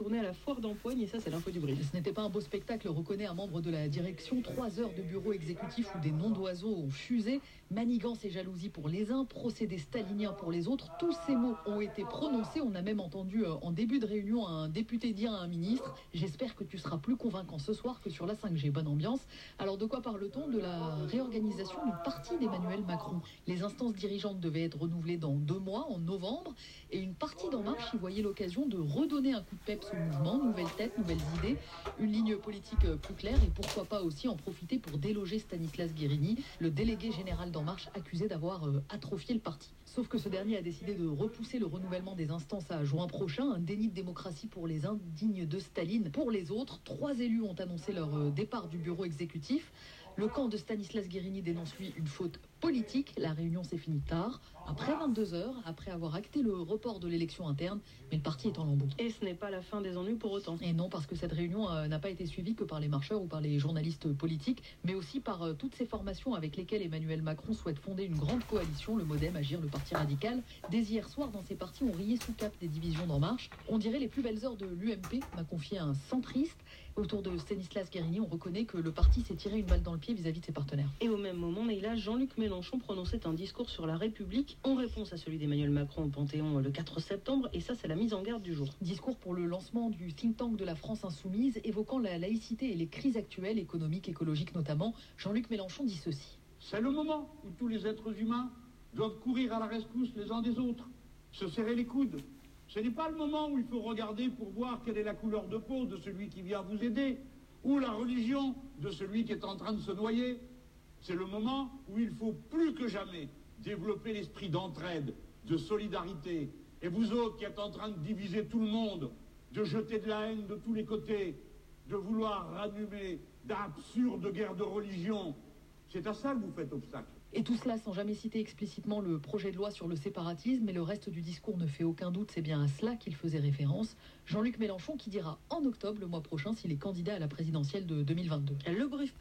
tourné à la foire d'empoigne et ça, c'est l'info du brise. Ce n'était pas un beau spectacle, reconnaît un membre de la direction. Trois heures de bureau exécutif où des noms d'oiseaux ont fusé. Manigance et jalousie pour les uns, procédé stalinien pour les autres. Tous ces mots ont été prononcés. On a même entendu euh, en début de réunion un député dire à un ministre J'espère que tu seras plus convaincant ce soir que sur la 5G. Bonne ambiance. Alors de quoi parle-t-on? De la réorganisation du parti d'Emmanuel Macron. Les instances dirigeantes devaient être renouvelées dans deux mois, en novembre, et une y voyait l'occasion de redonner un coup de peps au mouvement. Nouvelle tête, nouvelles idées, une ligne politique euh, plus claire, et pourquoi pas aussi en profiter pour déloger Stanislas Guérini, le délégué général d'En Marche, accusé d'avoir euh, atrophié le parti. Sauf que ce dernier a décidé de repousser le renouvellement des instances à juin prochain, un déni de démocratie pour les indignes de Staline. Pour les autres, trois élus ont annoncé leur euh, départ du bureau exécutif. Le camp de Stanislas Guérini dénonce lui une faute politique. La réunion s'est finie tard, après 22 heures, après avoir acté le report de l'élection interne, mais le parti est en lambeaux. Et ce n'est pas la fin des ennuis pour autant. Et non, parce que cette réunion euh, n'a pas été suivie que par les marcheurs ou par les journalistes politiques, mais aussi par euh, toutes ces formations avec lesquelles Emmanuel Macron souhaite fonder une grande coalition, le Modem, Agir, le Parti radical. Dès hier soir, dans ces partis, on riait sous cap des divisions d'En Marche. On dirait les plus belles heures de l'UMP, m'a confié un centriste. Autour de Stanislas Guérini, on reconnaît que le parti s'est tiré une balle dans le pied vis-à-vis de ses partenaires. Et au même moment, Neila, Jean-Luc Mélenchon prononçait un discours sur la République en réponse à celui d'Emmanuel Macron au Panthéon le 4 septembre, et ça, c'est la mise en garde du jour. Discours pour le lancement du think tank de la France insoumise, évoquant la laïcité et les crises actuelles, économiques, écologiques notamment. Jean-Luc Mélenchon dit ceci. C'est le moment où tous les êtres humains doivent courir à la rescousse les uns des autres, se serrer les coudes. Ce n'est pas le moment où il faut regarder pour voir quelle est la couleur de peau de celui qui vient vous aider, ou la religion de celui qui est en train de se noyer. C'est le moment où il faut plus que jamais développer l'esprit d'entraide, de solidarité. Et vous autres qui êtes en train de diviser tout le monde, de jeter de la haine de tous les côtés, de vouloir rallumer d'absurdes guerres de religion, c'est à ça que vous faites obstacle. Et tout cela sans jamais citer explicitement le projet de loi sur le séparatisme, mais le reste du discours ne fait aucun doute, c'est bien à cela qu'il faisait référence. Jean-Luc Mélenchon qui dira en octobre, le mois prochain, s'il est candidat à la présidentielle de 2022. Le brief